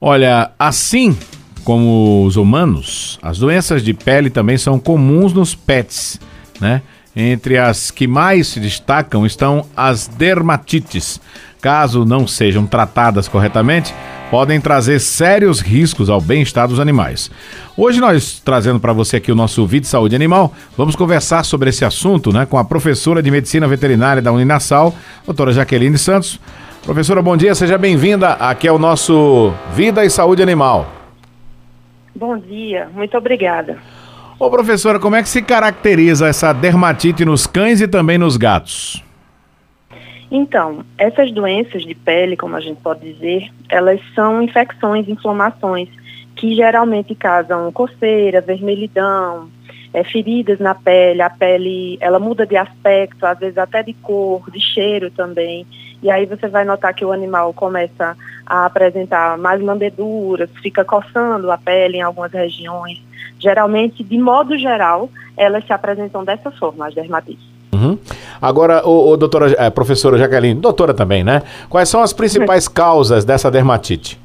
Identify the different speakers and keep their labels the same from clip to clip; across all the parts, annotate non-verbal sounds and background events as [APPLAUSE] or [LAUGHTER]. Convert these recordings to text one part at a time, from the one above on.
Speaker 1: Olha, assim como os humanos, as doenças de pele também são comuns nos pets, né? Entre as que mais se destacam estão as dermatites. Caso não sejam tratadas corretamente, podem trazer sérios riscos ao bem-estar dos animais. Hoje nós trazendo para você aqui o nosso vídeo Saúde Animal, vamos conversar sobre esse assunto, né, com a professora de Medicina Veterinária da Uninasal, doutora Jaqueline Santos. Professora, bom dia, seja bem-vinda. Aqui é o nosso Vida e Saúde Animal.
Speaker 2: Bom dia, muito obrigada.
Speaker 1: Ô professora, como é que se caracteriza essa dermatite nos cães e também nos gatos?
Speaker 2: Então, essas doenças de pele, como a gente pode dizer, elas são infecções, inflamações que geralmente causam coceira, vermelhidão, é, feridas na pele, a pele ela muda de aspecto, às vezes até de cor, de cheiro também. E aí você vai notar que o animal começa a apresentar mais lambeduras, fica coçando a pele em algumas regiões. Geralmente, de modo geral, elas se apresentam dessa forma, as dermatites.
Speaker 1: Uhum. Agora, o, o doutora, é, professora Jaqueline, doutora também, né? Quais são as principais [LAUGHS] causas dessa dermatite?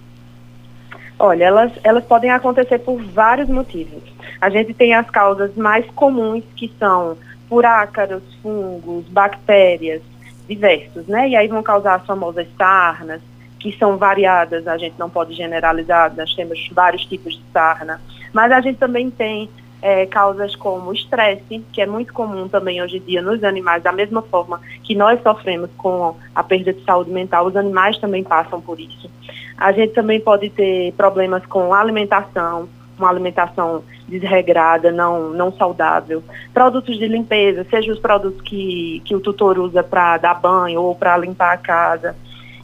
Speaker 2: Olha, elas, elas podem acontecer por vários motivos. A gente tem as causas mais comuns, que são por ácaros, fungos, bactérias, diversos, né? E aí vão causar as famosas sarnas, que são variadas, a gente não pode generalizar, nós temos vários tipos de sarna. Mas a gente também tem é, causas como estresse, que é muito comum também hoje em dia nos animais, da mesma forma que nós sofremos com a perda de saúde mental, os animais também passam por isso. A gente também pode ter problemas com alimentação, uma alimentação desregrada, não, não saudável. Produtos de limpeza, seja os produtos que, que o tutor usa para dar banho ou para limpar a casa.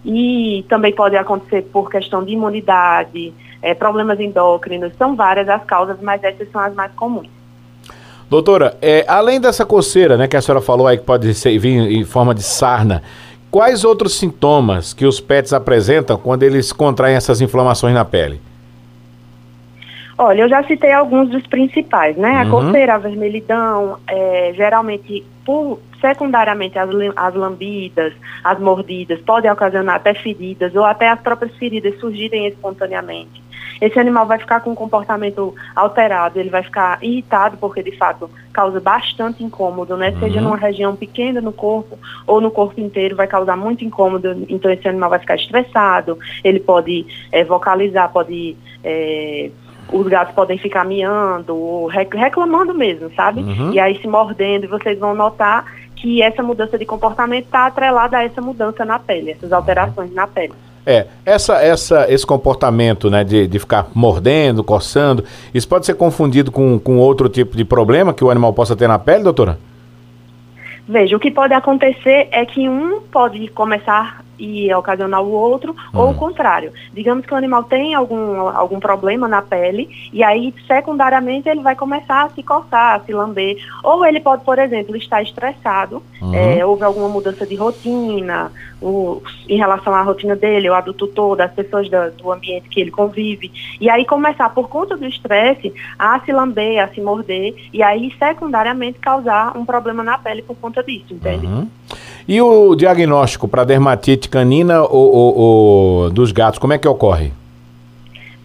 Speaker 2: E também pode acontecer por questão de imunidade, é, problemas endócrinos, são várias as causas, mas essas são as mais comuns.
Speaker 1: Doutora, é, além dessa coceira, né, que a senhora falou aí que pode ser, vir em forma de sarna, quais outros sintomas que os pets apresentam quando eles contraem essas inflamações na pele?
Speaker 2: Olha, eu já citei alguns dos principais, né? A uhum. coceira, a vermelhidão, é, geralmente, por, secundariamente, as, as lambidas, as mordidas, podem ocasionar até feridas ou até as próprias feridas surgirem espontaneamente. Esse animal vai ficar com um comportamento alterado, ele vai ficar irritado porque, de fato, causa bastante incômodo, né? Uhum. Seja numa região pequena no corpo ou no corpo inteiro, vai causar muito incômodo, então esse animal vai ficar estressado, ele pode é, vocalizar, pode... É, os gatos podem ficar miando, reclamando mesmo, sabe? Uhum. E aí se mordendo, e vocês vão notar que essa mudança de comportamento está atrelada a essa mudança na pele, essas alterações na pele.
Speaker 1: É, essa, essa, esse comportamento né, de, de ficar mordendo, coçando, isso pode ser confundido com, com outro tipo de problema que o animal possa ter na pele, doutora?
Speaker 2: Veja, o que pode acontecer é que um pode começar e ocasionar o outro, ou o hum. contrário. Digamos que o animal tem algum, algum problema na pele, e aí, secundariamente, ele vai começar a se coçar, a se lamber. Ou ele pode, por exemplo, estar estressado, uhum. é, houve alguma mudança de rotina, o, em relação à rotina dele, ou a do tutor, das pessoas do, do ambiente que ele convive. E aí começar, por conta do estresse, a se lamber, a se morder, e aí, secundariamente, causar um problema na pele por conta disso, entende?
Speaker 1: Uhum. E o diagnóstico para dermatite canina ou, ou, ou, dos gatos, como é que ocorre?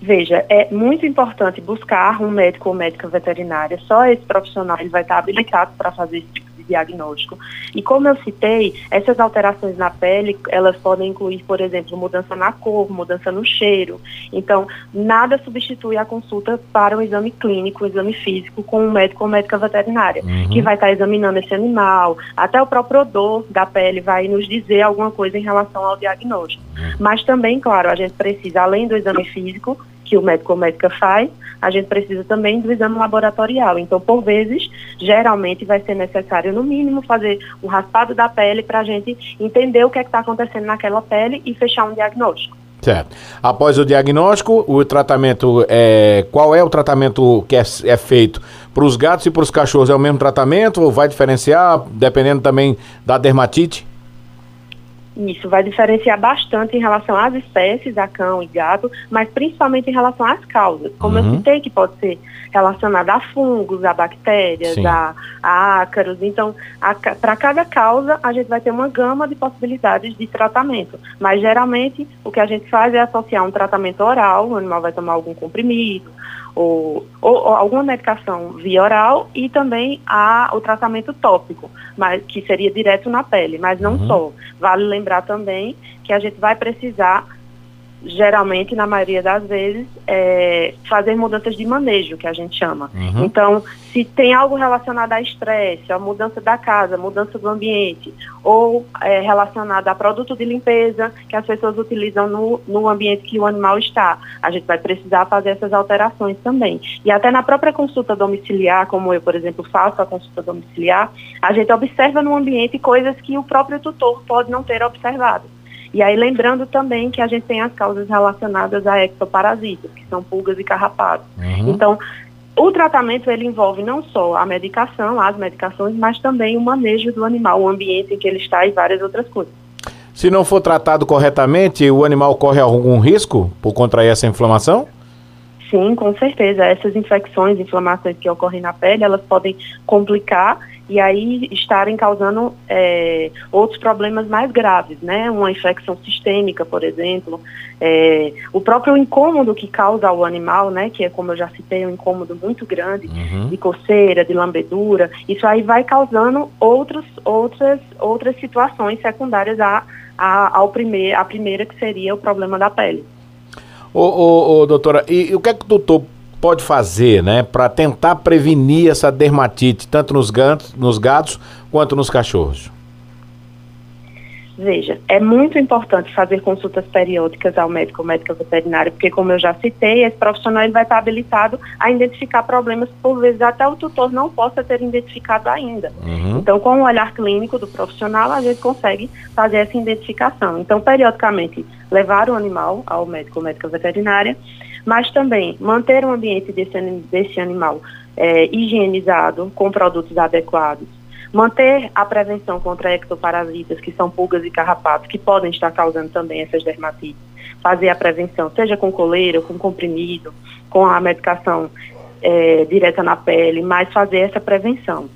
Speaker 2: Veja, é muito importante buscar um médico ou médica veterinária. Só esse profissional ele vai estar habilitado para fazer esse tipo diagnóstico. E como eu citei, essas alterações na pele, elas podem incluir, por exemplo, mudança na cor, mudança no cheiro. Então, nada substitui a consulta para um exame clínico, um exame físico com um médico ou médica veterinária, uhum. que vai estar examinando esse animal, até o próprio odor da pele vai nos dizer alguma coisa em relação ao diagnóstico. Uhum. Mas também, claro, a gente precisa, além do exame físico, que o médico ou médica faz, a gente precisa também do exame laboratorial. Então, por vezes, geralmente vai ser necessário, no mínimo, fazer um raspado da pele para a gente entender o que é está acontecendo naquela pele e fechar um diagnóstico.
Speaker 1: Certo. Após o diagnóstico, o tratamento é. Qual é o tratamento que é, é feito para os gatos e para os cachorros? É o mesmo tratamento ou vai diferenciar, dependendo também da dermatite?
Speaker 2: Isso vai diferenciar bastante em relação às espécies, a cão e gato, mas principalmente em relação às causas. Como uhum. eu citei, que pode ser relacionada a fungos, a bactérias, a, a, ácaros. Então, para cada causa, a gente vai ter uma gama de possibilidades de tratamento. Mas, geralmente, o que a gente faz é associar um tratamento oral, o animal vai tomar algum comprimido, ou, ou, ou, alguma medicação via oral e também a, o tratamento tópico, mas, que seria direto na pele, mas não uhum. só. Vale lembrar também que a gente vai precisar geralmente, na maioria das vezes, é, fazer mudanças de manejo, que a gente chama. Uhum. Então, se tem algo relacionado a estresse, a mudança da casa, mudança do ambiente, ou é, relacionado a produto de limpeza que as pessoas utilizam no, no ambiente que o animal está, a gente vai precisar fazer essas alterações também. E até na própria consulta domiciliar, como eu, por exemplo, faço a consulta domiciliar, a gente observa no ambiente coisas que o próprio tutor pode não ter observado. E aí lembrando também que a gente tem as causas relacionadas a ectoparasitas, que são pulgas e carrapatos. Uhum. Então, o tratamento ele envolve não só a medicação, as medicações, mas também o manejo do animal, o ambiente em que ele está e várias outras coisas.
Speaker 1: Se não for tratado corretamente, o animal corre algum risco por contrair essa inflamação?
Speaker 2: Sim, com certeza. Essas infecções, inflamações que ocorrem na pele, elas podem complicar e aí estarem causando é, outros problemas mais graves, né? Uma infecção sistêmica, por exemplo, é, o próprio incômodo que causa ao animal, né? Que é como eu já citei, um incômodo muito grande uhum. de coceira, de lambedura. Isso aí vai causando outros, outras, outras situações secundárias a, a, ao primeir, a primeira que seria o problema da pele.
Speaker 1: Ô, ô, ô doutora, e, e o que é que o doutor pode fazer, né, para tentar prevenir essa dermatite, tanto nos gatos, nos gatos quanto nos cachorros?
Speaker 2: Veja, é muito importante fazer consultas periódicas ao médico ou médica veterinária, porque como eu já citei, esse profissional ele vai estar habilitado a identificar problemas, por vezes até o tutor não possa ter identificado ainda. Uhum. Então, com o olhar clínico do profissional, a gente consegue fazer essa identificação. Então, periodicamente, levar o animal ao médico ou médica veterinária, mas também manter o ambiente desse, desse animal é, higienizado, com produtos adequados, manter a prevenção contra ectoparasitas, que são pulgas e carrapatos, que podem estar causando também essas dermatites, fazer a prevenção, seja com coleira, com comprimido, com a medicação é, direta na pele, mas fazer essa prevenção.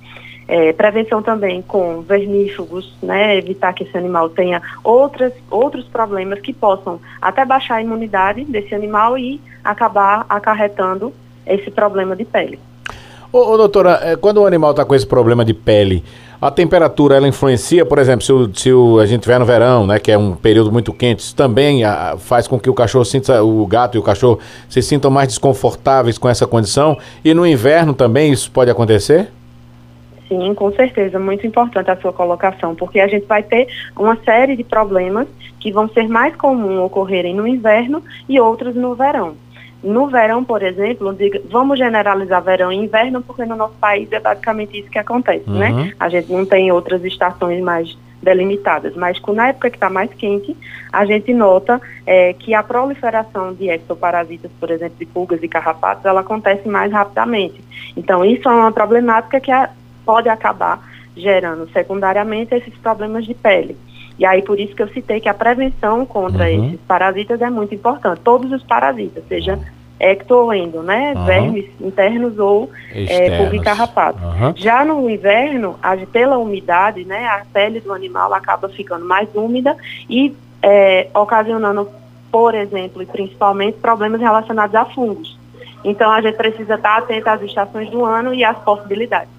Speaker 2: É, prevenção também com vermífugos, né, evitar que esse animal tenha outras, outros problemas que possam até baixar a imunidade desse animal e acabar acarretando esse problema de pele.
Speaker 1: Ô, ô doutora, é, quando o animal está com esse problema de pele, a temperatura ela influencia, por exemplo, se, o, se o, a gente tiver no verão, né, que é um período muito quente, isso também a, faz com que o cachorro sinta, o gato e o cachorro se sintam mais desconfortáveis com essa condição. E no inverno também isso pode acontecer?
Speaker 2: Sim, com certeza, muito importante a sua colocação, porque a gente vai ter uma série de problemas que vão ser mais comuns ocorrerem no inverno e outros no verão. No verão, por exemplo, diga, vamos generalizar verão e inverno, porque no nosso país é basicamente isso que acontece, né? uhum. né? A gente não tem outras estações mais delimitadas, mas na época que está mais quente, a gente nota é, que a proliferação de ectoparasitas, por exemplo, de pulgas e carrapatos, ela acontece mais rapidamente. Então, isso é uma problemática que a, pode acabar gerando secundariamente esses problemas de pele. E aí por isso que eu citei que a prevenção contra uhum. esses parasitas é muito importante. Todos os parasitas, seja ecto ou endo, né? Uhum. Vermes internos ou é, Uhum. Já no inverno, a, pela umidade, né, a pele do animal acaba ficando mais úmida e é, ocasionando, por exemplo, e principalmente problemas relacionados a fungos. Então a gente precisa estar atento às estações do ano e às possibilidades.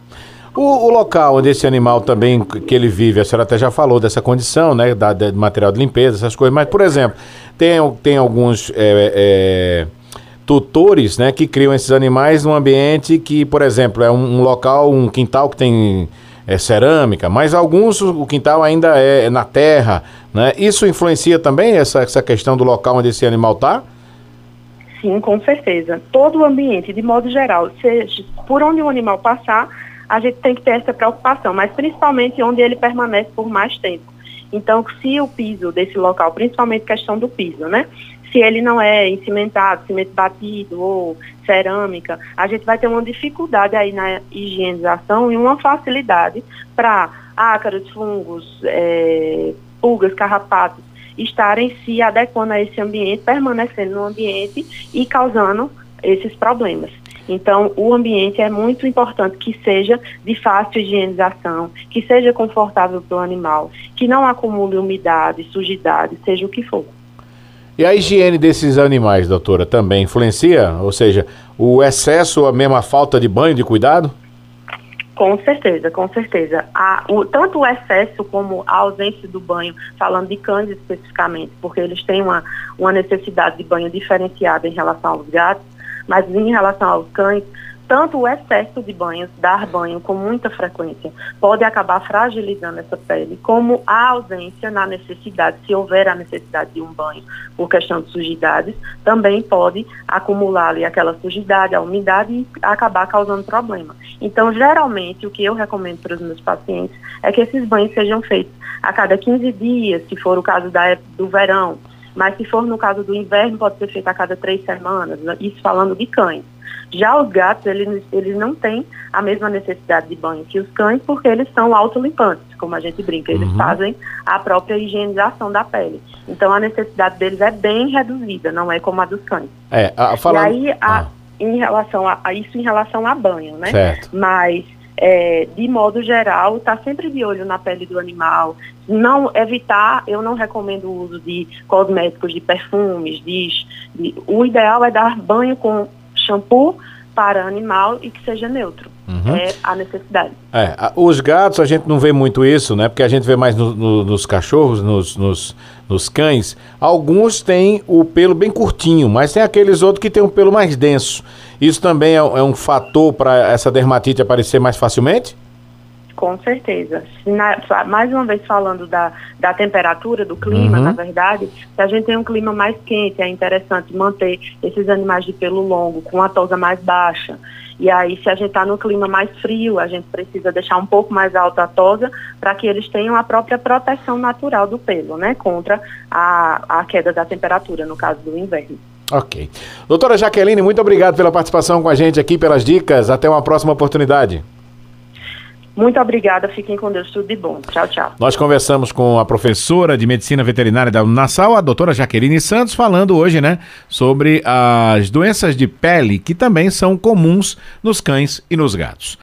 Speaker 1: O, o, local onde esse animal também que ele vive, a senhora até já falou dessa condição, né? Da, de material de limpeza, essas coisas, mas, por exemplo, tem, tem alguns é, é, tutores né, que criam esses animais num ambiente que, por exemplo, é um, um local, um quintal que tem é, cerâmica, mas alguns o quintal ainda é, na terra. Né? Isso influencia também essa, essa questão do local onde esse animal está?
Speaker 2: Sim, com certeza. Todo o ambiente, de modo geral, seja por onde o animal passar, a gente tem que ter essa preocupação, mas principalmente onde ele permanece por mais tempo. Então, se o piso desse local, principalmente questão do piso, né? Se ele não é encimentado, cimento batido ou cerâmica, a gente vai ter uma dificuldade aí na higienização e uma facilidade para ácaros, fungos, é, pulgas, carrapatos, estarem se adequando a esse ambiente, permanecendo no ambiente e causando esses problemas. Então, o ambiente é muito importante que seja de fácil higienização, que seja confortável para o animal, que não acumule umidade, sujidade, seja o que for.
Speaker 1: E a higiene desses animais, doutora, também influencia? Ou seja, o excesso, a mesma falta de banho, de cuidado?
Speaker 2: Com certeza, com certeza. A, o, tanto o excesso como a ausência do banho, falando de cães especificamente, porque eles têm uma, uma necessidade de banho diferenciada em relação aos gatos, mas em relação aos cães, tanto o excesso de banhos, dar banho com muita frequência, pode acabar fragilizando essa pele, como a ausência na necessidade, se houver a necessidade de um banho por questão de sujidades, também pode acumular ali aquela sujidade, a umidade e acabar causando problema. Então, geralmente, o que eu recomendo para os meus pacientes é que esses banhos sejam feitos a cada 15 dias, se for o caso da, do verão, mas se for no caso do inverno, pode ser feito a cada três semanas, isso falando de cães. Já os gatos, eles, eles não têm a mesma necessidade de banho que os cães, porque eles são autolimpantes, como a gente brinca. Eles uhum. fazem a própria higienização da pele. Então, a necessidade deles é bem reduzida, não é como a dos cães.
Speaker 1: É, a,
Speaker 2: falando... E aí, a, ah. em relação a, a, isso em relação a banho, né?
Speaker 1: Certo.
Speaker 2: Mas... É, de modo geral, está sempre de olho na pele do animal. Não evitar, eu não recomendo o uso de cosméticos, de perfumes, de, de, o ideal é dar banho com shampoo para animal e que seja neutro. Uhum. É a necessidade.
Speaker 1: É, os gatos a gente não vê muito isso, né? Porque a gente vê mais no, no, nos cachorros, nos, nos, nos, cães. Alguns têm o pelo bem curtinho, mas tem aqueles outros que têm um pelo mais denso. Isso também é, é um fator para essa dermatite aparecer mais facilmente?
Speaker 2: Com certeza. Na, mais uma vez falando da, da temperatura, do clima, uhum. na verdade, se a gente tem um clima mais quente, é interessante manter esses animais de pelo longo, com a tosa mais baixa. E aí, se a gente está no clima mais frio, a gente precisa deixar um pouco mais alta a tosa para que eles tenham a própria proteção natural do pelo, né? Contra a, a queda da temperatura, no caso do inverno.
Speaker 1: Ok. Doutora Jaqueline, muito obrigado pela participação com a gente aqui, pelas dicas. Até uma próxima oportunidade.
Speaker 2: Muito obrigada, fiquem com Deus, tudo de bom. Tchau, tchau.
Speaker 1: Nós conversamos com a professora de Medicina Veterinária da Unassal, a doutora Jaqueline Santos, falando hoje, né, sobre as doenças de pele que também são comuns nos cães e nos gatos.